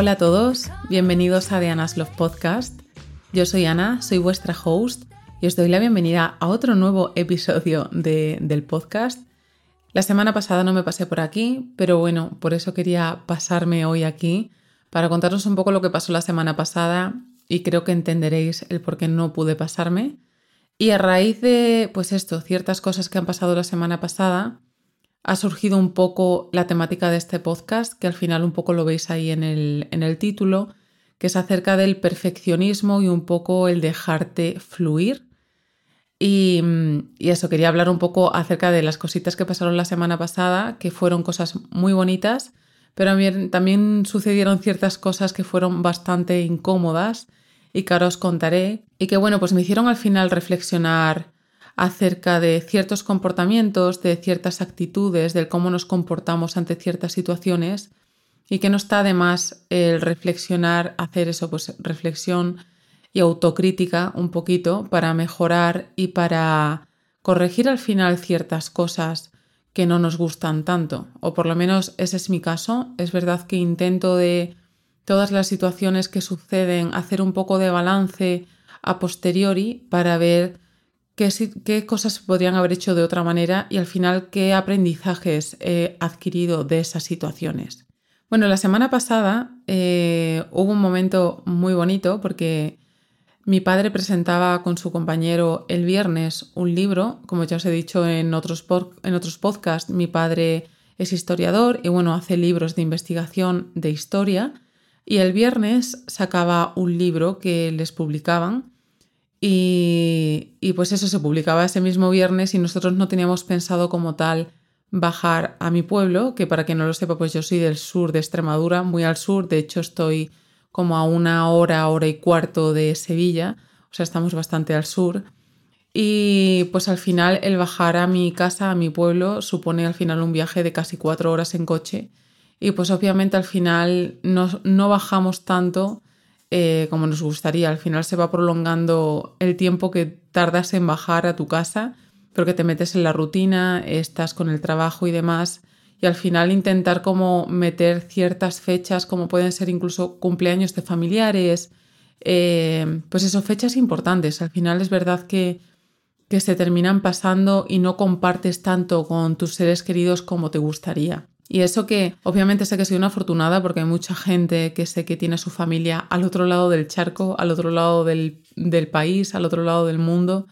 Hola a todos, bienvenidos a The Anna's Love Podcast. Yo soy Ana, soy vuestra host y os doy la bienvenida a otro nuevo episodio del podcast. La semana pasada no me pasé por aquí, pero bueno, por eso quería pasarme hoy aquí para contaros un poco lo que pasó la semana pasada y creo que entenderéis el por qué no pude pasarme. Y a raíz de, pues esto, ciertas cosas que han pasado la semana pasada, ha surgido un poco la temática de este podcast, que al final un poco lo veis ahí en el, en el título, que es acerca del perfeccionismo y un poco el dejarte fluir. Y, y, eso, quería hablar un poco acerca de las cositas que pasaron la semana pasada, que fueron cosas muy bonitas, pero también sucedieron ciertas cosas que fueron bastante incómodas y que ahora os contaré, y que bueno, pues me hicieron al final reflexionar acerca de ciertos comportamientos, de ciertas actitudes, del cómo nos comportamos ante ciertas situaciones y que no está de más el reflexionar, hacer eso, pues reflexión y autocrítica un poquito para mejorar y para corregir al final ciertas cosas que no nos gustan tanto, o por lo menos ese es mi caso. Es verdad que intento de todas las situaciones que suceden hacer un poco de balance a posteriori para ver qué, cosas podrían haber hecho de otra manera y al final qué aprendizajes he adquirido de esas situaciones. Bueno, la semana pasada eh, hubo un momento muy bonito porque mi padre presentaba con su compañero el viernes un libro, como ya os he dicho en otros, en otros podcasts, mi padre es historiador y bueno, hace libros de investigación de historia y el viernes sacaba un libro que les publicaban y, pues eso se publicaba ese mismo viernes y nosotros no teníamos pensado como tal bajar a mi pueblo, que para quien no lo sepa, pues yo soy del sur de Extremadura, muy al sur, de hecho estoy como a una hora, hora y cuarto de Sevilla, o sea, estamos bastante al sur. Y pues al final el bajar a mi casa, a mi pueblo, supone al final un viaje de casi cuatro horas en coche. Y pues obviamente al final no, no bajamos tanto eh, como nos gustaría. Al final se va prolongando el tiempo que tardas en bajar a tu casa, porque te metes en la rutina, estás con el trabajo y demás. Y al final intentar como meter ciertas fechas, como pueden ser incluso cumpleaños de familiares, eh, pues eso, fechas importantes. Al final es verdad que, que se terminan pasando y no compartes tanto con tus seres queridos como te gustaría. Y eso que obviamente sé que soy una afortunada porque hay mucha gente que sé que tiene su familia al otro lado del charco, al otro lado del, país, al otro lado del mundo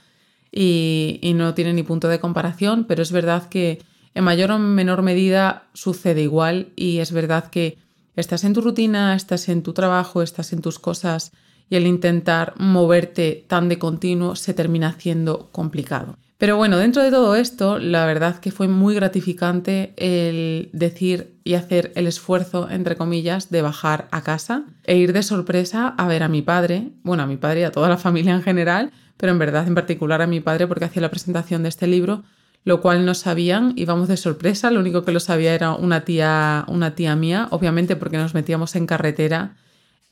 y, y, no tiene ni punto de comparación, pero es verdad que en mayor o menor medida sucede igual y es verdad que estás en tu rutina, estás en tu trabajo, estás en tus cosas y el intentar moverte tan de continuo se termina haciendo complicado. Pero bueno, dentro de todo esto, la verdad que fue muy gratificante el decir y hacer el esfuerzo, entre comillas, de bajar a casa e ir de sorpresa a ver a mi padre, bueno, a mi padre y a toda la familia en general, pero en verdad en particular a mi padre porque hacía la presentación de este libro, lo cual no sabían, íbamos de sorpresa, lo único que lo sabía era una tía, una tía mía, obviamente porque nos metíamos en carretera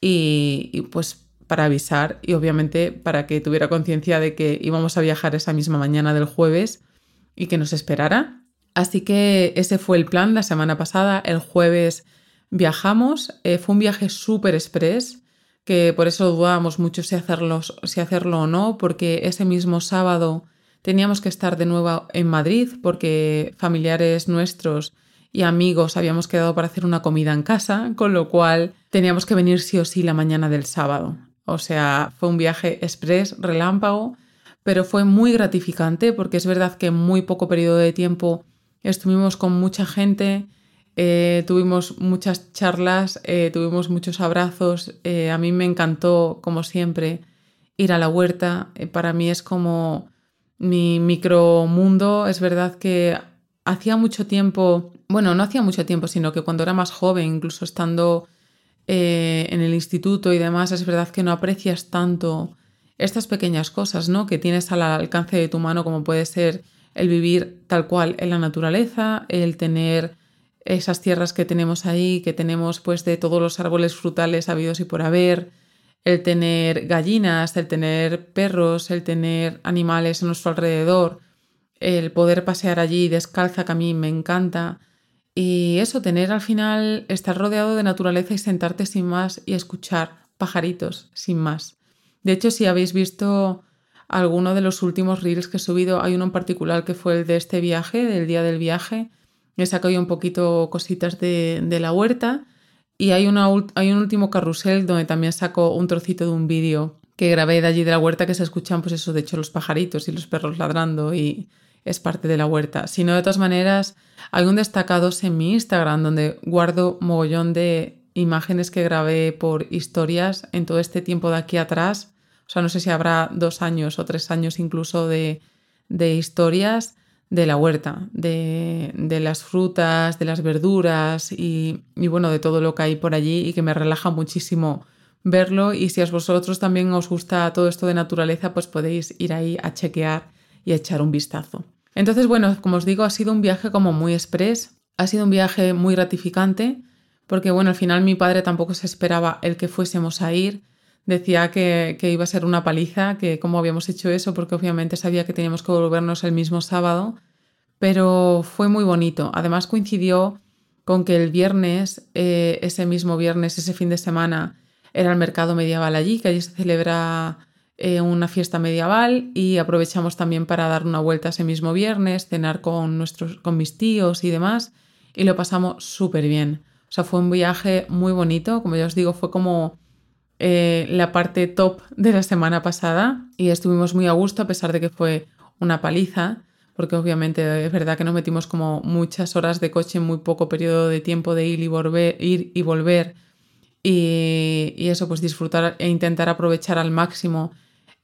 y, y pues para avisar y obviamente para que tuviera conciencia de que íbamos a viajar esa misma mañana del jueves y que nos esperara. Así que ese fue el plan la semana pasada. El jueves viajamos. Eh, fue un viaje súper express, que por eso dudábamos mucho si hacerlo, si hacerlo o no, porque ese mismo sábado teníamos que estar de nuevo en Madrid porque familiares nuestros y amigos habíamos quedado para hacer una comida en casa, con lo cual teníamos que venir sí o sí la mañana del sábado. O sea, fue un viaje express, relámpago, pero fue muy gratificante porque es verdad que en muy poco periodo de tiempo estuvimos con mucha gente, eh, tuvimos muchas charlas, eh, tuvimos muchos abrazos. Eh, a mí me encantó, como siempre, ir a la huerta. para mí es como mi micromundo. Es verdad que hacía mucho tiempo, bueno, no hacía mucho tiempo, sino que cuando era más joven, incluso estando eh, en el instituto y demás, es verdad que no aprecias tanto estas pequeñas cosas, ¿no? Que tienes al alcance de tu mano, como puede ser el vivir tal cual en la naturaleza, el tener esas tierras que tenemos ahí, que tenemos pues de todos los árboles frutales habidos y por haber, el tener gallinas, el tener perros, el tener animales a nuestro alrededor, el poder pasear allí descalza que a mí me encanta Y eso, tener al final, estar rodeado de naturaleza y sentarte sin más y escuchar pajaritos sin más. De hecho, si habéis visto alguno de los últimos reels que he subido, hay uno en particular que fue el de este viaje, del día del viaje. He sacado un poquito cositas de, la huerta y hay, una, hay un último carrusel donde también saco un trocito de un vídeo que grabé de allí de la huerta que se escuchan, pues eso, de hecho, los pajaritos y los perros ladrando y es parte de la huerta. Si no, de todas maneras, hay un destacados en mi Instagram donde guardo mogollón de imágenes que grabé por historias en todo este tiempo de aquí atrás. O sea, no sé si habrá dos años o tres años incluso de, historias de la huerta, de, las frutas, de las verduras y, y, bueno, de todo lo que hay por allí y que me relaja muchísimo verlo. Y si a vosotros también os gusta todo esto de naturaleza, pues podéis ir ahí a chequear y echar un vistazo. Entonces, bueno, como os digo, ha sido un viaje como muy express, ha sido un viaje muy gratificante, porque bueno, al final mi padre tampoco se esperaba el que fuésemos a ir, decía que, iba a ser una paliza, que cómo habíamos hecho eso, porque obviamente sabía que teníamos que volvernos el mismo sábado, pero fue muy bonito. Además coincidió con que el viernes, eh, ese mismo viernes, ese fin de semana, era el mercado medieval allí, que allí se celebra eh, una fiesta medieval y aprovechamos también para dar una vuelta ese mismo viernes, cenar con, nuestros, con mis tíos y demás y lo pasamos súper bien. O sea, fue un viaje muy bonito, como ya os digo, fue como eh, la parte top de la semana pasada y estuvimos muy a gusto a pesar de que fue una paliza, porque obviamente es verdad que nos metimos como muchas horas de coche en muy poco periodo de tiempo de ir y volver, ir y, volver y, y eso, pues disfrutar e intentar aprovechar al máximo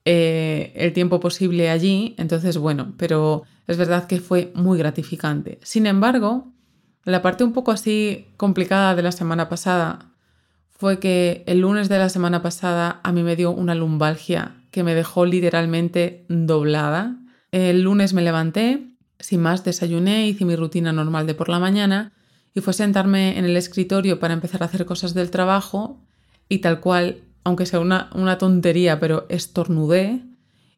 eh, el tiempo posible allí, entonces bueno, pero es verdad que fue muy gratificante. Sin embargo, la parte un poco así complicada de la semana pasada fue que el lunes de la semana pasada a mí me dio una lumbalgia que me dejó literalmente doblada. El lunes me levanté, sin más desayuné, hice mi rutina normal de por la mañana y fue sentarme en el escritorio para empezar a hacer cosas del trabajo y tal cual aunque sea una, tontería, pero estornudé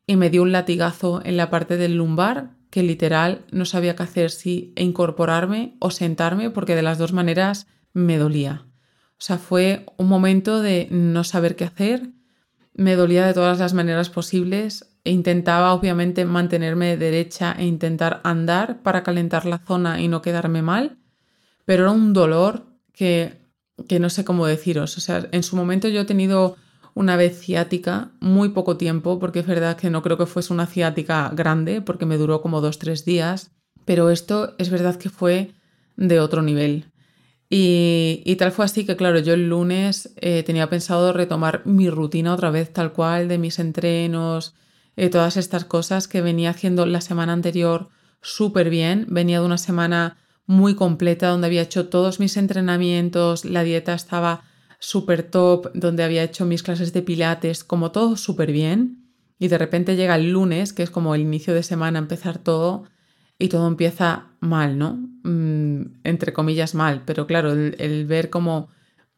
y me dio un latigazo en la parte del lumbar que literal no sabía qué hacer, si incorporarme o sentarme, porque de las dos maneras me dolía. O sea, fue un momento de no saber qué hacer, me dolía de todas las maneras posibles e intentaba obviamente mantenerme derecha e intentar andar para calentar la zona y no quedarme mal, pero era un dolor que que no sé cómo deciros. O sea, en su momento yo he tenido una vez ciática, muy poco tiempo, porque es verdad que no creo que fuese una ciática grande, porque me duró como dos, tres días, pero esto es verdad que fue de otro nivel. Y, tal fue así que, claro, yo el lunes eh, tenía pensado retomar mi rutina otra vez tal cual, de mis entrenos, eh, todas estas cosas que venía haciendo la semana anterior súper bien. Venía de una semana muy completa, donde había hecho todos mis entrenamientos, la dieta estaba súper top, donde había hecho mis clases de pilates, como todo súper bien. Y de repente llega el lunes, que es como el inicio de semana, empezar todo, y todo empieza mal, ¿no? Mm, entre comillas mal, pero claro, el, el ver cómo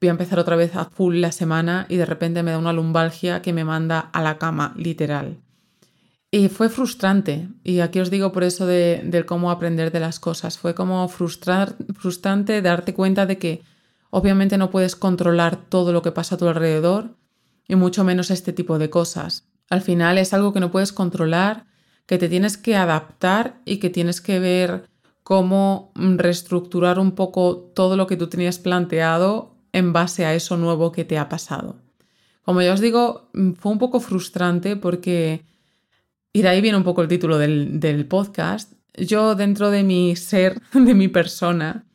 voy a empezar otra vez a full la semana y de repente me da una lumbalgia que me manda a la cama, literal. Y fue frustrante, y aquí os digo por eso de, cómo aprender de las cosas, fue como frustrar, frustrante darte cuenta de que obviamente no puedes controlar todo lo que pasa a tu alrededor, y mucho menos este tipo de cosas. Al final es algo que no puedes controlar, que te tienes que adaptar y que tienes que ver cómo reestructurar un poco todo lo que tú tenías planteado en base a eso nuevo que te ha pasado. Como ya os digo, fue un poco frustrante porque y de ahí viene un poco el título del, podcast. Yo dentro de mi ser, de mi persona,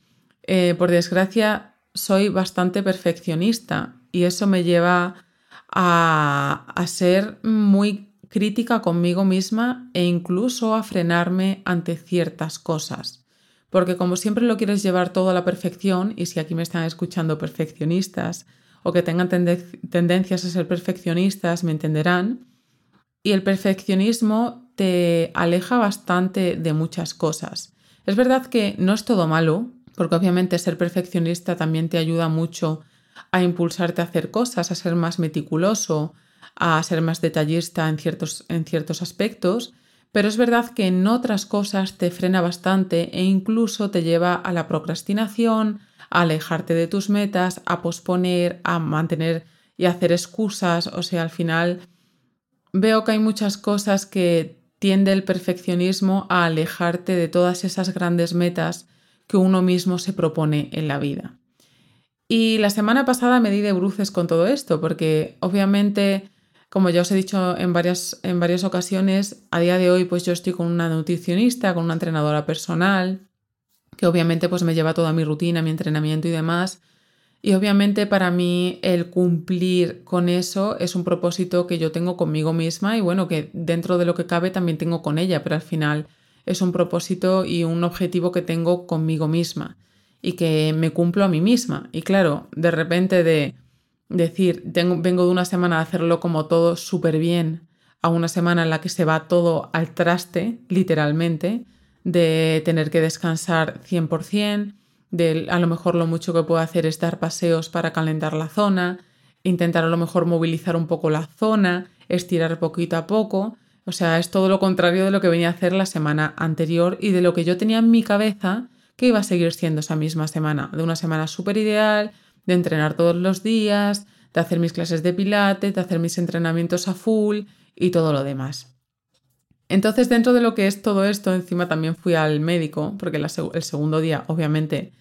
eh, por desgracia, soy bastante perfeccionista y eso me lleva a, a ser muy crítica conmigo misma e incluso a frenarme ante ciertas cosas. Porque como siempre lo quieres llevar todo a la perfección, y si aquí me están escuchando perfeccionistas o que tengan tendencias a ser perfeccionistas, me entenderán, y el perfeccionismo te aleja bastante de muchas cosas. Es verdad que no es todo malo, porque obviamente ser perfeccionista también te ayuda mucho a impulsarte a hacer cosas, a ser más meticuloso, a ser más detallista en ciertos, en ciertos aspectos, pero es verdad que en otras cosas te frena bastante e incluso te lleva a la procrastinación, a alejarte de tus metas, a posponer, a mantener y hacer excusas, o sea, al final veo que hay muchas cosas que tiende el perfeccionismo a alejarte de todas esas grandes metas que uno mismo se propone en la vida. Y la semana pasada me di de bruces con todo esto, porque obviamente como ya os he dicho en varias, en varias ocasiones, a día de hoy pues yo estoy con una nutricionista, con una entrenadora personal, que obviamente pues me lleva toda mi rutina, mi entrenamiento y demás. Y obviamente para mí el cumplir con eso es un propósito que yo tengo conmigo misma y bueno, que dentro de lo que cabe también tengo con ella, pero al final es un propósito y un objetivo que tengo conmigo misma y que me cumplo a mí misma. Y claro, de repente de decir, vengo de una semana de hacerlo como todo súper bien a una semana en la que se va todo al traste, literalmente, de tener que descansar 100%, de a lo mejor lo mucho que puedo hacer es dar paseos para calentar la zona, intentar a lo mejor movilizar un poco la zona, estirar poquito a poco. O sea, es todo lo contrario de lo que venía a hacer la semana anterior y de lo que yo tenía en mi cabeza que iba a seguir siendo esa misma semana, de una semana súper ideal, de entrenar todos los días, de hacer mis clases de pilates, de hacer mis entrenamientos a full y todo lo demás. Entonces, dentro de lo que es todo esto, encima también fui al médico, porque el segundo día, obviamente,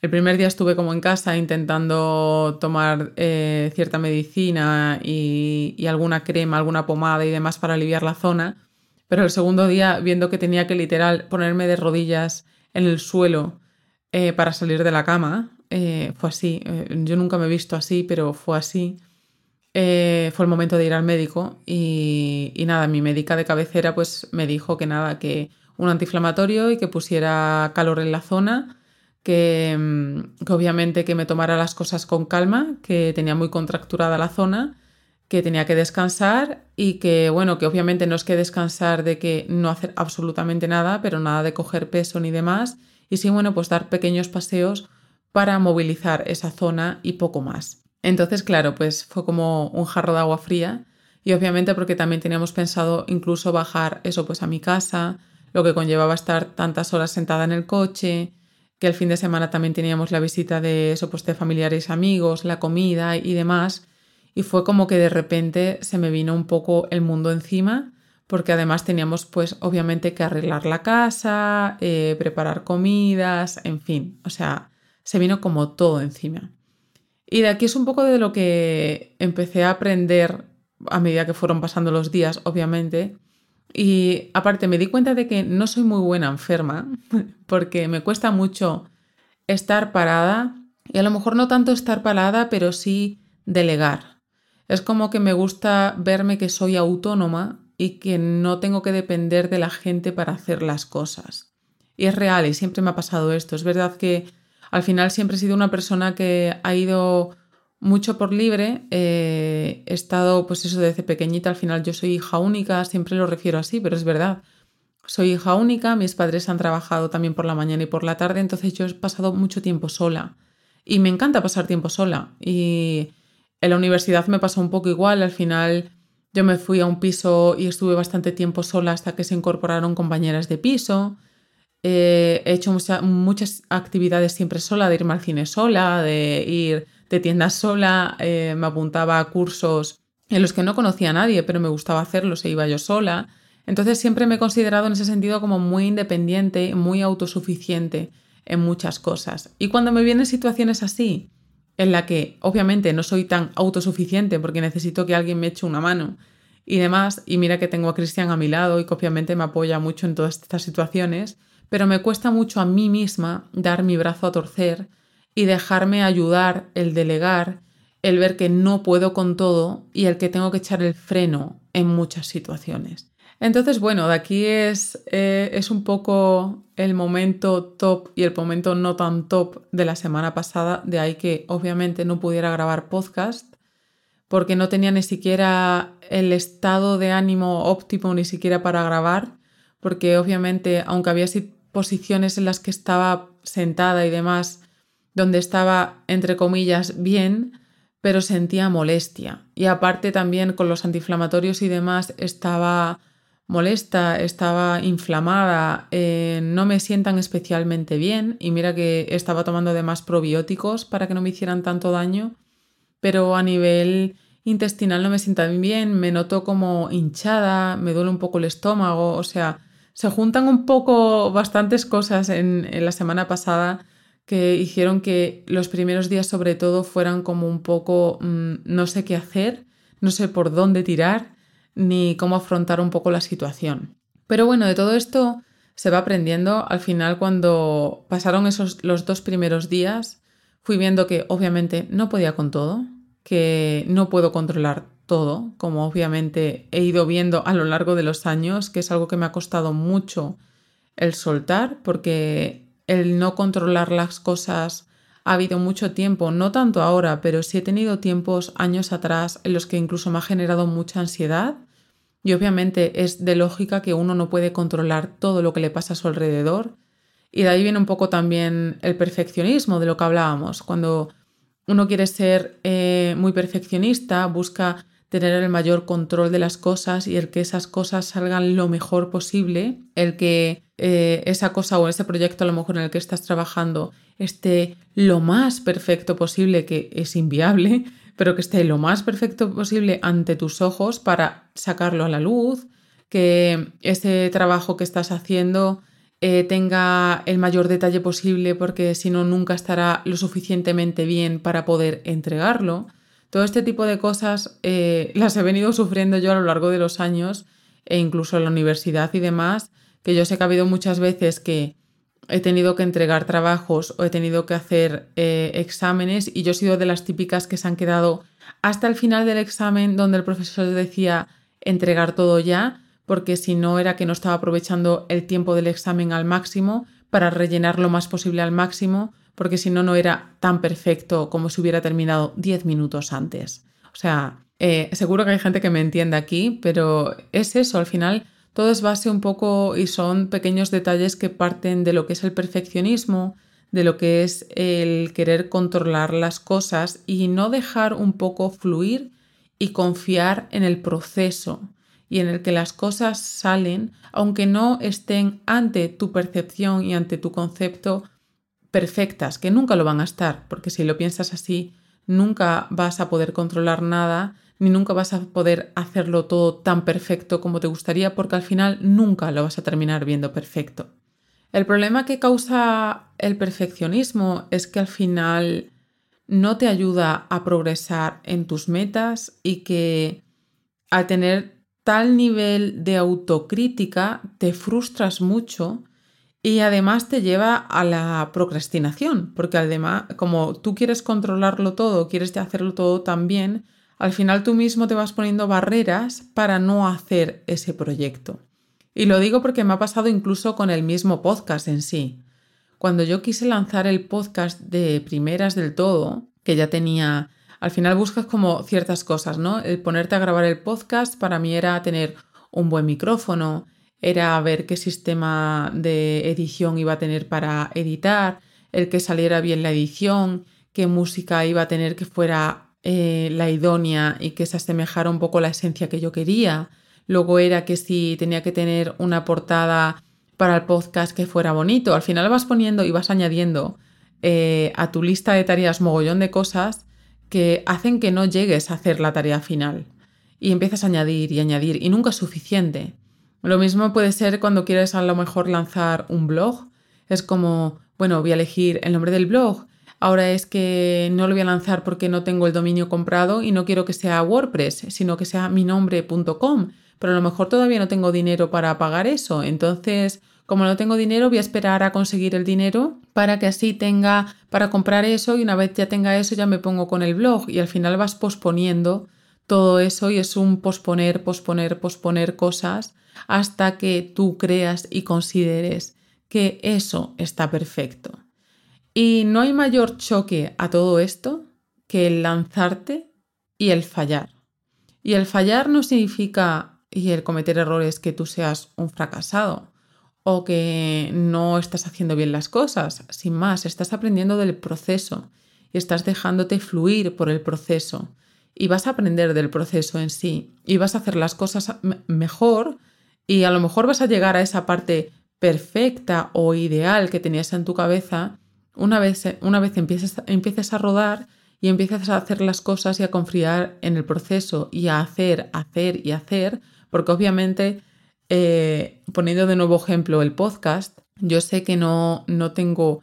el primer día estuve como en casa intentando tomar eh, cierta medicina y, alguna crema, alguna pomada y demás para aliviar la zona, pero el segundo día, viendo que tenía que literal ponerme de rodillas en el suelo eh, para salir de la cama, eh, fue así. Eh, yo nunca me he visto así, pero fue así. Eh, fue el momento de ir al médico y, nada, mi médica de cabecera pues me dijo que nada, que un antiinflamatorio y que pusiera calor en la zona, que, mm, que, obviamente que me tomara las cosas con calma, que tenía muy contracturada la zona, que tenía que descansar y que bueno, que obviamente no es que descansar de que no hacer absolutamente nada, pero nada de coger peso ni demás, y sí, bueno, pues dar pequeños paseos para movilizar esa zona y poco más. Entonces, claro, pues fue como un jarro de agua fría y obviamente porque también teníamos pensado incluso bajar eso pues a mi casa, lo que conllevaba estar tantas horas sentada en el coche, que el fin de semana también teníamos la visita de eso pues de familiares, amigos, la comida y demás y fue como que de repente se me vino un poco el mundo encima porque además teníamos pues obviamente que arreglar la casa, eh, preparar comidas, en fin, o sea, se vino como todo encima. Y de aquí es un poco de lo que empecé a aprender a medida que fueron pasando los días, obviamente. Y aparte me di cuenta de que no soy muy buena enferma, porque me cuesta mucho estar parada, y a lo mejor no tanto estar parada, pero sí delegar. Es como que me gusta verme que soy autónoma y que no tengo que depender de la gente para hacer las cosas. Y es real y siempre me ha pasado esto. Es verdad que al final siempre he sido una persona que ha ido mucho por libre. Eh, he estado, pues eso, desde pequeñita. Al final yo soy hija única, siempre lo refiero así, pero es verdad. Soy hija única, mis padres han trabajado también por la mañana y por la tarde, entonces yo he pasado mucho tiempo sola. Y me encanta pasar tiempo sola. Y en la universidad me pasó un poco igual. Al final yo me fui a un piso y estuve bastante tiempo sola hasta que se incorporaron compañeras de piso. Eh, he hecho muchas actividades siempre sola, de irme al cine sola, de ir de tiendas sola, eh, me apuntaba a cursos en los que no conocía a nadie, pero me gustaba hacerlos e iba yo sola. Entonces siempre me he considerado en ese sentido como muy independiente, muy autosuficiente en muchas cosas. Y cuando me vienen situaciones así, en la que obviamente no soy tan autosuficiente porque necesito que alguien me eche una mano y demás, y mira que tengo a Cristian a mi lado y que obviamente me apoya mucho en todas estas situaciones, pero me cuesta mucho a mí misma dar mi brazo a torcer y dejarme ayudar, el delegar, el ver que no puedo con todo y el que tengo que echar el freno en muchas situaciones. Entonces, bueno, de aquí es, eh, es un poco el momento top y el momento no tan top de la semana pasada, de ahí que obviamente no pudiera grabar podcast porque no tenía ni siquiera el estado de ánimo óptimo ni siquiera para grabar, porque obviamente, aunque había posiciones en las que estaba sentada y demás, donde estaba, entre comillas, bien, pero sentía molestia. Y aparte también con los antiinflamatorios y demás estaba molesta, estaba inflamada, eh, no me sientan especialmente bien y mira que estaba tomando además probióticos para que no me hicieran tanto daño, pero a nivel intestinal no me sienta bien, me noto como hinchada, me duele un poco el estómago, o sea, se juntan un poco bastantes cosas en, la semana pasada que hicieron que los primeros días sobre todo fueran como un poco mm, no sé qué hacer, no sé por dónde tirar ni cómo afrontar un poco la situación. Pero bueno, de todo esto se va aprendiendo. Al final, cuando pasaron esos los dos primeros días, fui viendo que obviamente no podía con todo, que no puedo controlar todo, como obviamente he ido viendo a lo largo de los años, que es algo que me ha costado mucho el soltar, porque el no controlar las cosas ha habido mucho tiempo, no tanto ahora, pero sí he tenido tiempos años atrás en los que incluso me ha generado mucha ansiedad. Y obviamente es de lógica que uno no puede controlar todo lo que le pasa a su alrededor. Y de ahí viene un poco también el perfeccionismo de lo que hablábamos. Cuando uno quiere ser eh, muy perfeccionista, busca tener el mayor control de las cosas y el que esas cosas salgan lo mejor posible, el que eh, esa cosa o ese proyecto a lo mejor en el que estás trabajando esté lo más perfecto posible, que es inviable, pero que esté lo más perfecto posible ante tus ojos para sacarlo a la luz, que ese trabajo que estás haciendo eh, tenga el mayor detalle posible porque si no nunca estará lo suficientemente bien para poder entregarlo. Todo este tipo de cosas eh, las he venido sufriendo yo a lo largo de los años e incluso en la universidad y demás, que yo sé que ha habido muchas veces que he tenido que entregar trabajos o he tenido que hacer eh, exámenes y yo he sido de las típicas que se han quedado hasta el final del examen donde el profesor decía entregar todo ya, porque si no era que no estaba aprovechando el tiempo del examen al máximo para rellenar lo más posible al máximo porque si no, no era tan perfecto como si hubiera terminado 10 minutos antes. O sea, eh, seguro que hay gente que me entiende aquí, pero es eso, al final todo es base un poco y son pequeños detalles que parten de lo que es el perfeccionismo, de lo que es el querer controlar las cosas y no dejar un poco fluir y confiar en el proceso y en el que las cosas salen, aunque no estén ante tu percepción y ante tu concepto perfectas, que nunca lo van a estar, porque si lo piensas así, nunca vas a poder controlar nada, ni nunca vas a poder hacerlo todo tan perfecto como te gustaría, porque al final nunca lo vas a terminar viendo perfecto. El problema que causa el perfeccionismo es que al final no te ayuda a progresar en tus metas y que al tener tal nivel de autocrítica te frustras mucho y además te lleva a la procrastinación, porque además, como tú quieres controlarlo todo, quieres hacerlo todo tan bien, al final tú mismo te vas poniendo barreras para no hacer ese proyecto. Y lo digo porque me ha pasado incluso con el mismo podcast en sí. Cuando yo quise lanzar el podcast de primeras del todo, que ya tenía, al final buscas como ciertas cosas, ¿no? El ponerte a grabar el podcast para mí era tener un buen micrófono, era ver qué sistema de edición iba a tener para editar, el que saliera bien la edición, qué música iba a tener que fuera eh, la idónea y que se asemejara un poco a la esencia que yo quería. Luego era que si tenía que tener una portada para el podcast que fuera bonito. Al final vas poniendo y vas añadiendo eh, a tu lista de tareas mogollón de cosas que hacen que no llegues a hacer la tarea final. Y empiezas a añadir y añadir y nunca es suficiente. Lo mismo puede ser cuando quieres a lo mejor lanzar un blog. Es como, bueno, voy a elegir el nombre del blog. Ahora es que no lo voy a lanzar porque no tengo el dominio comprado y no quiero que sea WordPress, sino que sea mi nombre.com. Pero a lo mejor todavía no tengo dinero para pagar eso. Entonces, como no tengo dinero, voy a esperar a conseguir el dinero para que así tenga para comprar eso y una vez ya tenga eso ya me pongo con el blog y al final vas posponiendo todo eso y es un posponer, posponer, posponer cosas hasta que tú creas y consideres que eso está perfecto. Y no hay mayor choque a todo esto que el lanzarte y el fallar. Y el fallar no significa y el cometer errores que tú seas un fracasado o que no estás haciendo bien las cosas. Sin más, estás aprendiendo del proceso y estás dejándote fluir por el proceso y vas a aprender del proceso en sí y vas a hacer las cosas mejor Y a lo mejor vas a llegar a esa parte perfecta o ideal que tenías en tu cabeza una vez, una vez empieces, empieces a rodar y empiezas a hacer las cosas y a confiar en el proceso y a hacer, hacer y hacer, porque obviamente, eh, poniendo de nuevo ejemplo el podcast, yo sé que no, no tengo,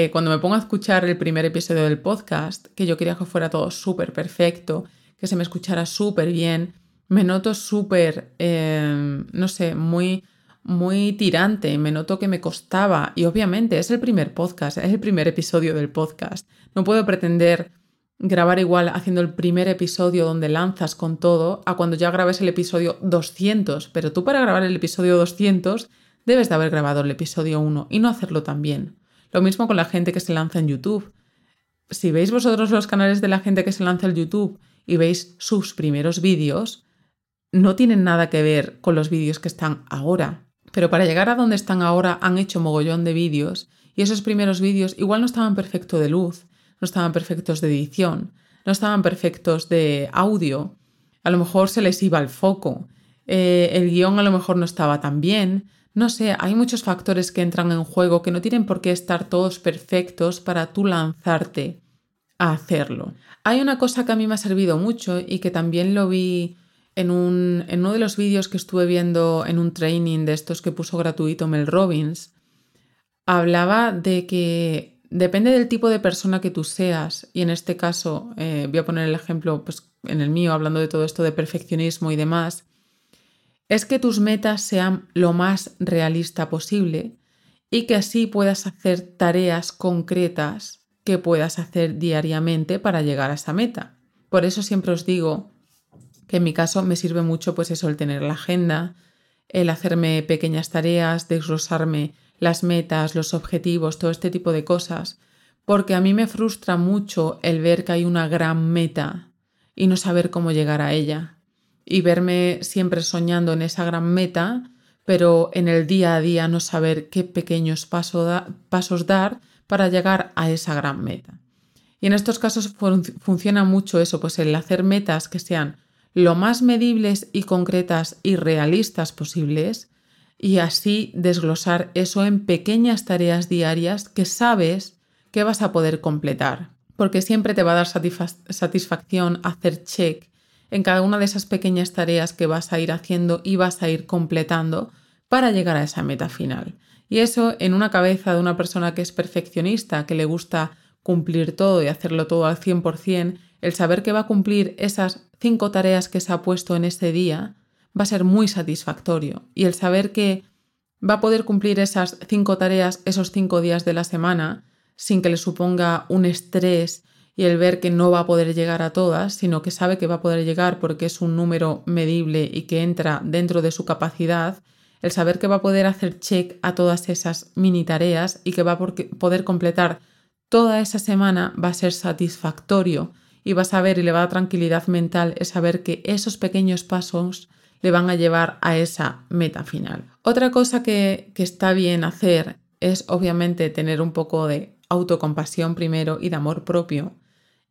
eh, cuando me pongo a escuchar el primer episodio del podcast, que yo quería que fuera todo súper perfecto, que se me escuchara súper bien, me noto súper, eh, no sé, muy muy tirante, me noto que me costaba y obviamente es el primer podcast, es el primer episodio del podcast. No puedo pretender grabar igual haciendo el primer episodio donde lanzas con todo a cuando ya grabes el episodio 200, pero tú para grabar el episodio 200 debes de haber grabado el episodio 1 y no hacerlo tan bien. Lo mismo con la gente que se lanza en YouTube. Si veis vosotros los canales de la gente que se lanza en YouTube y veis sus primeros vídeos, no tienen nada que ver con los vídeos que están ahora. Pero para llegar a donde están ahora han hecho mogollón de vídeos y esos primeros vídeos igual no estaban perfectos de luz, no estaban perfectos de edición, no estaban perfectos de audio, a lo mejor se les iba el foco, eh, el guion a lo mejor no estaba tan bien, no sé, hay muchos factores que entran en juego que no tienen por qué estar todos perfectos para tú lanzarte a hacerlo. Hay una cosa que a mí me ha servido mucho y que también lo vi en, uno de los vídeos que estuve viendo en un training de estos que puso gratuito Mel Robbins, hablaba de que depende del tipo de persona que tú seas, y en este caso eh, voy a poner el ejemplo pues, en el mío, hablando de todo esto de perfeccionismo y demás, es que tus metas sean lo más realista posible y que así puedas hacer tareas concretas que puedas hacer diariamente para llegar a esa meta. Por eso siempre os digo que en mi caso me sirve mucho pues eso, el tener la agenda, el hacerme pequeñas tareas, desglosarme las metas, los objetivos, todo este tipo de cosas, porque a mí me frustra mucho el ver que hay una gran meta y no saber cómo llegar a ella y verme siempre soñando en esa gran meta, pero en el día a día no saber qué pequeños pasos dar para llegar a esa gran meta. Y en estos casos funciona mucho eso, pues el hacer metas que sean lo más medibles y concretas y realistas posibles y así desglosar eso en pequeñas tareas diarias que sabes que vas a poder completar, porque siempre te va a dar satisfacción hacer check en cada una de esas pequeñas tareas que vas a ir haciendo y vas a ir completando para llegar a esa meta final. Y eso en una cabeza de una persona que es perfeccionista, que le gusta cumplir todo y hacerlo todo al 100%, el saber que va a cumplir esas cinco tareas que se ha puesto en ese día va a ser muy satisfactorio. Y el saber que va a poder cumplir esas cinco tareas esos cinco días de la semana sin que le suponga un estrés y el ver que no va a poder llegar a todas, sino que sabe que va a poder llegar porque es un número medible y que entra dentro de su capacidad, el saber que va a poder hacer check a todas esas mini tareas y que va a poder completar toda esa semana va a ser satisfactorio y vas a ver y le va a dar tranquilidad mental es saber que esos pequeños pasos le van a llevar a esa meta final. Otra cosa que, que está bien hacer es obviamente tener un poco de autocompasión primero y de amor propio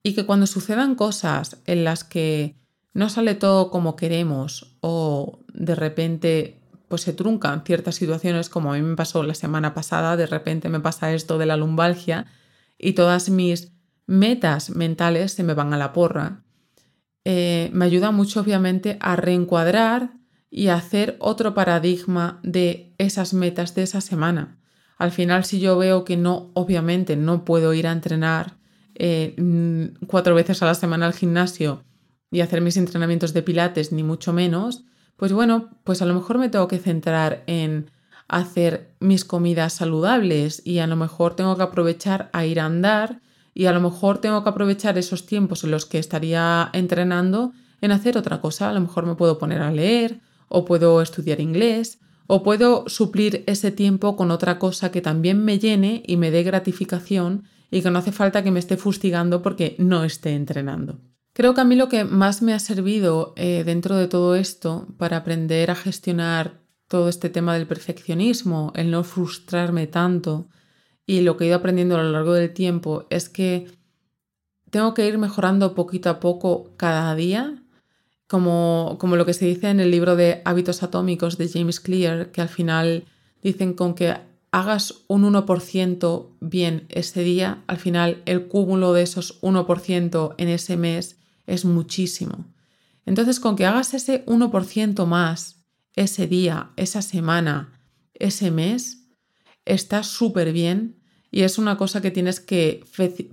y que cuando sucedan cosas en las que no sale todo como queremos o de repente pues se truncan ciertas situaciones como a mí me pasó la semana pasada, de repente me pasa esto de la lumbalgia y todas mis metas mentales se me van a la porra. Eh, me ayuda mucho obviamente a reencuadrar y a hacer otro paradigma de esas metas de esa semana. Al final, si yo veo que no, obviamente no puedo ir a entrenar eh, mm, cuatro veces a la semana al gimnasio y hacer mis entrenamientos de pilates, ni mucho menos, pues bueno, pues a lo mejor me tengo que centrar en hacer mis comidas saludables y a lo mejor tengo que aprovechar a ir a andar y a lo mejor tengo que aprovechar esos tiempos en los que estaría entrenando en hacer otra cosa. A lo mejor me puedo poner a leer o puedo estudiar inglés o puedo suplir ese tiempo con otra cosa que también me llene y me dé gratificación y que no hace falta que me esté fustigando porque no esté entrenando. Creo que a mí lo que más me ha servido eh, dentro de todo esto para aprender a gestionar todo este tema del perfeccionismo, el no frustrarme tanto, y lo que he ido aprendiendo a lo largo del tiempo es que tengo que ir mejorando poquito a poco cada día, como, como lo que se dice en el libro de hábitos atómicos de James Clear, que al final dicen con que hagas un 1% bien ese día, al final el cúmulo de esos 1% en ese mes es muchísimo. Entonces, con que hagas ese 1% más ese día, esa semana, ese mes, está súper bien y es una cosa que tienes que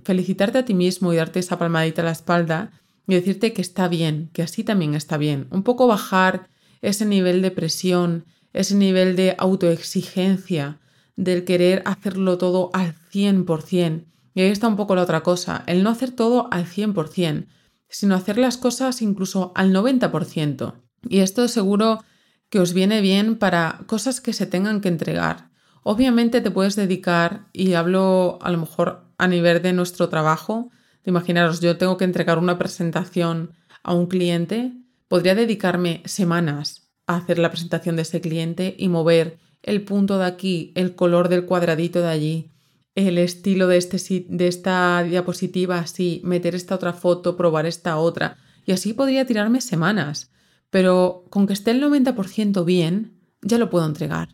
felicitarte a ti mismo y darte esa palmadita a la espalda y decirte que está bien, que así también está bien. Un poco bajar ese nivel de presión, ese nivel de autoexigencia, del querer hacerlo todo al 100%. Y ahí está un poco la otra cosa, el no hacer todo al 100%, sino hacer las cosas incluso al 90%. Y esto seguro que os viene bien para cosas que se tengan que entregar. Obviamente te puedes dedicar, y hablo a lo mejor a nivel de nuestro trabajo, imaginaros, yo tengo que entregar una presentación a un cliente, podría dedicarme semanas a hacer la presentación de ese cliente y mover el punto de aquí, el color del cuadradito de allí, el estilo de, este, de esta diapositiva así, meter esta otra foto, probar esta otra, y así podría tirarme semanas, pero con que esté el 90% bien, ya lo puedo entregar.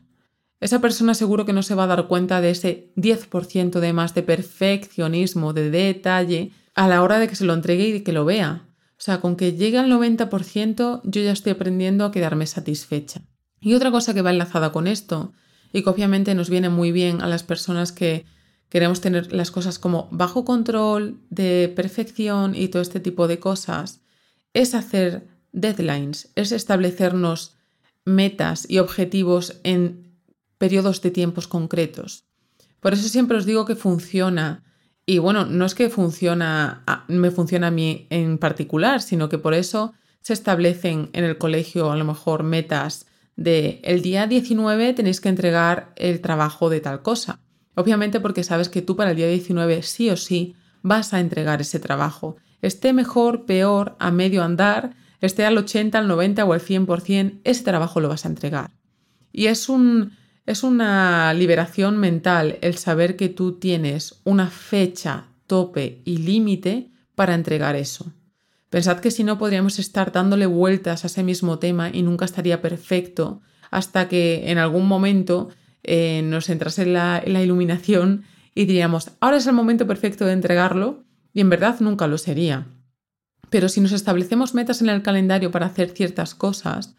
Esa persona seguro que no se va a dar cuenta de ese 10% de más de perfeccionismo, de detalle, a la hora de que se lo entregue y de que lo vea. O sea, con que llegue al 90% yo ya estoy aprendiendo a quedarme satisfecha. Y otra cosa que va enlazada con esto, y que obviamente nos viene muy bien a las personas que queremos tener las cosas como bajo control, de perfección y todo este tipo de cosas, es hacer deadlines, es establecernos metas y objetivos en periodos de tiempos concretos. Por eso siempre os digo que funciona. Y bueno, no es que funciona, me funciona a mí en particular, sino que por eso se establecen en el colegio a lo mejor metas de el día 19 tenéis que entregar el trabajo de tal cosa. Obviamente porque sabes que tú para el día 19 sí o sí vas a entregar ese trabajo. Esté mejor, peor, a medio andar, esté al 80, al 90 o al 100%, ese trabajo lo vas a entregar. Y es un es una liberación mental el saber que tú tienes una fecha, tope y límite para entregar eso. Pensad que si no podríamos estar dándole vueltas a ese mismo tema y nunca estaría perfecto hasta que en algún momento eh, nos entrase la, la iluminación y diríamos, ahora es el momento perfecto de entregarlo y en verdad nunca lo sería. Pero si nos establecemos metas en el calendario para hacer ciertas cosas,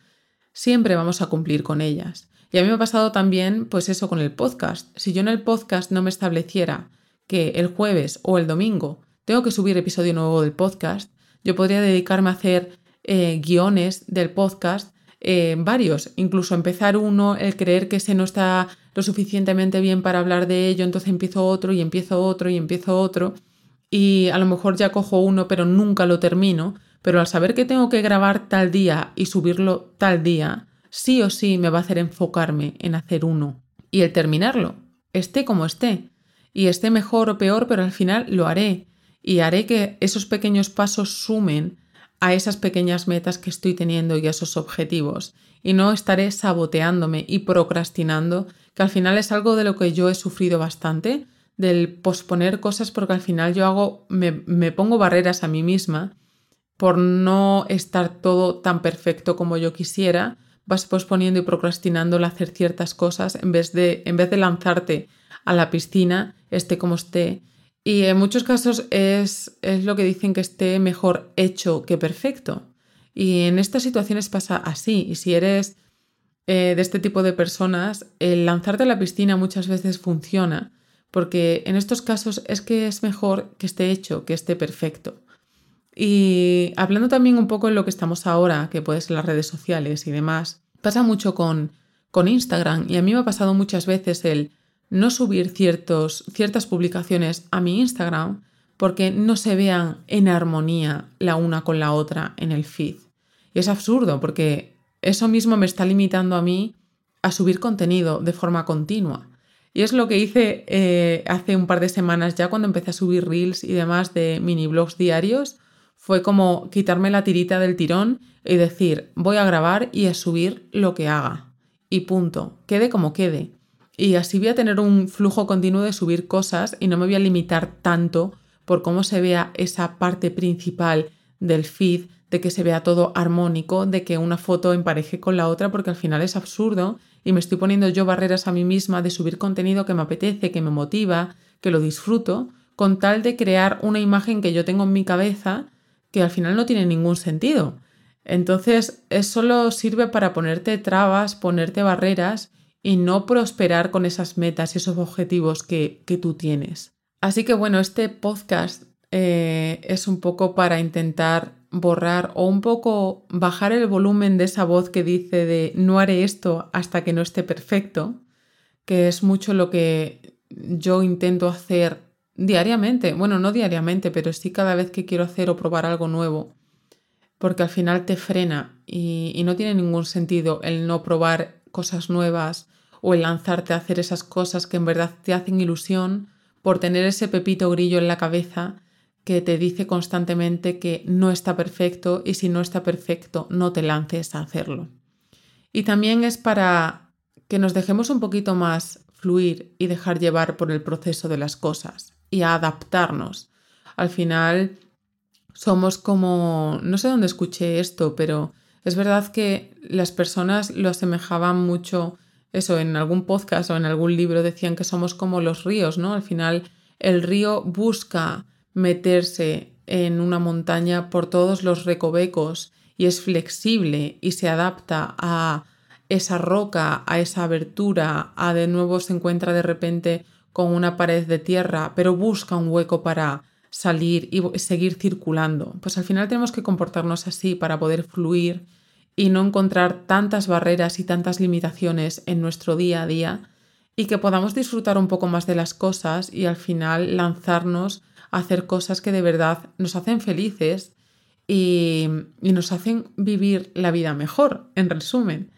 siempre vamos a cumplir con ellas. Y a mí me ha pasado también, pues eso, con el podcast. Si yo en el podcast no me estableciera que el jueves o el domingo tengo que subir episodio nuevo del podcast, yo podría dedicarme a hacer eh, guiones del podcast, eh, varios, incluso empezar uno, el creer que ese no está lo suficientemente bien para hablar de ello, entonces empiezo otro y empiezo otro y empiezo otro, y a lo mejor ya cojo uno pero nunca lo termino, pero al saber que tengo que grabar tal día y subirlo tal día, sí o sí me va a hacer enfocarme en hacer uno. Y el terminarlo, esté como esté, y esté mejor o peor, pero al final lo haré y haré que esos pequeños pasos sumen a esas pequeñas metas que estoy teniendo y a esos objetivos. Y no estaré saboteándome y procrastinando, que al final es algo de lo que yo he sufrido bastante, del posponer cosas porque al final yo hago, me, me pongo barreras a mí misma por no estar todo tan perfecto como yo quisiera, vas posponiendo y procrastinando el hacer ciertas cosas en vez de, en vez de lanzarte a la piscina, esté como esté, y en muchos casos es, es lo que dicen que esté mejor hecho que perfecto. Y en estas situaciones pasa así. Y si eres eh, de este tipo de personas, el lanzarte a la piscina muchas veces funciona, porque en estos casos es que es mejor que esté hecho, que esté perfecto. Y hablando también un poco en lo que estamos ahora, que puede ser las redes sociales y demás, pasa mucho con, con Instagram y a mí me ha pasado muchas veces el no subir ciertas publicaciones a mi Instagram porque no se vean en armonía la una con la otra en el feed. Y es absurdo porque eso mismo me está limitando a mí a subir contenido de forma continua. Y es lo que hice eh, hace un par de semanas ya cuando empecé a subir reels y demás de mini blogs diarios. Fue como quitarme la tirita del tirón y decir, voy a grabar y a subir lo que haga. Y punto, quede como quede. Y así voy a tener un flujo continuo de subir cosas y no me voy a limitar tanto por cómo se vea esa parte principal del feed de que se vea todo armónico, de que una foto empareje con la otra, porque al final es absurdo y me estoy poniendo yo barreras a mí misma de subir contenido que me apetece, que me motiva, que lo disfruto, con tal de crear una imagen que yo tengo en mi cabeza que al final no tiene ningún sentido. Entonces, eso solo sirve para ponerte trabas, ponerte barreras y no prosperar con esas metas y esos objetivos que, que tú tienes. Así que bueno, este podcast eh, es un poco para intentar borrar o un poco bajar el volumen de esa voz que dice de no haré esto hasta que no esté perfecto, que es mucho lo que yo intento hacer diariamente. Bueno, no diariamente, pero sí cada vez que quiero hacer o probar algo nuevo porque al final te frena y, no tiene ningún sentido el no probar cosas nuevas o el lanzarte a hacer esas cosas que en verdad te hacen ilusión por tener ese pepito grillo en la cabeza que te dice constantemente que no está perfecto y si no está perfecto no te lances a hacerlo. Y también es para que nos dejemos un poquito más fluir y dejar llevar por el proceso de las cosas y a adaptarnos. Al final somos como, no sé dónde escuché esto, pero es verdad que las personas lo asemejaban mucho, eso, en algún podcast o en algún libro decían que somos como los ríos, ¿no? Al final el río busca meterse en una montaña por todos los recovecos y es flexible y se adapta a esa roca, a esa abertura, a de nuevo se encuentra de repente con una pared de tierra, pero busca un hueco para salir y seguir circulando. Pues al final tenemos que comportarnos así para poder fluir y no encontrar tantas barreras y tantas limitaciones en nuestro día a día y que podamos disfrutar un poco más de las cosas y al final lanzarnos a hacer cosas que de verdad nos hacen felices y, y nos hacen vivir la vida mejor, en resumen.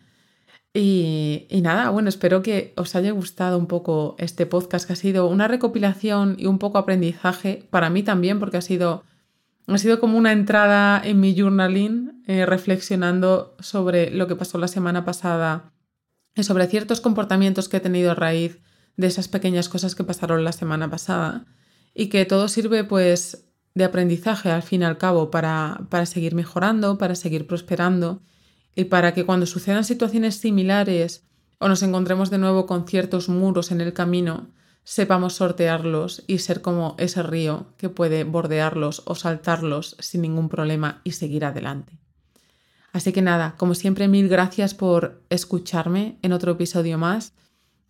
Y, nada, bueno, espero que os haya gustado un poco este podcast, que ha sido una recopilación y un poco aprendizaje para mí también, porque ha sido, ha sido como una entrada en mi journaling, eh, reflexionando sobre lo que pasó la semana pasada, y sobre ciertos comportamientos que he tenido a raíz de esas pequeñas cosas que pasaron la semana pasada, y que todo sirve pues de aprendizaje al fin y al cabo para, para seguir mejorando, para seguir prosperando y para que cuando sucedan situaciones similares o nos encontremos de nuevo con ciertos muros en el camino, sepamos sortearlos y ser como ese río que puede bordearlos o saltarlos sin ningún problema y seguir adelante. Así que nada, como siempre, mil gracias por escucharme en otro episodio más,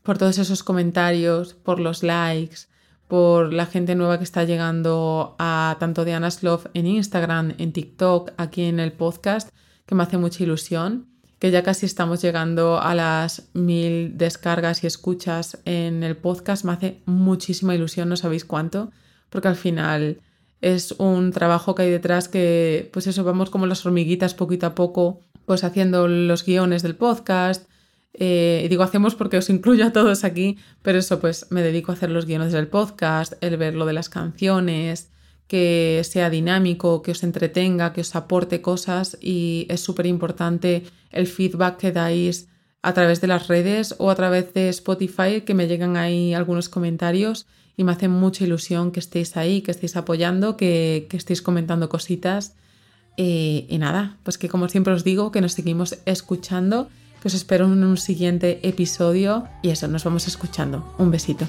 por todos esos comentarios, por los likes, por la gente nueva que está llegando a tanto de Love en Instagram, en TikTok, aquí en el podcast que me hace mucha ilusión, que ya casi estamos llegando a las mil descargas y escuchas en el podcast. Me hace muchísima ilusión, no sabéis cuánto, porque al final es un trabajo que hay detrás que, pues eso, vamos como las hormiguitas poquito a poco, pues haciendo los guiones del podcast. Eh, y digo hacemos porque os incluyo a todos aquí, pero eso pues me dedico a hacer los guiones del podcast, el ver lo de las canciones, que sea dinámico, que os entretenga, que os aporte cosas y es súper importante el feedback que dais a través de las redes o a través de Spotify, que me llegan ahí algunos comentarios y me hace mucha ilusión que estéis ahí, que estéis apoyando, que, estéis comentando cositas. y nada, pues que como siempre os digo, que nos seguimos escuchando, que os espero en un siguiente episodio y eso, nos vamos escuchando. Un besito.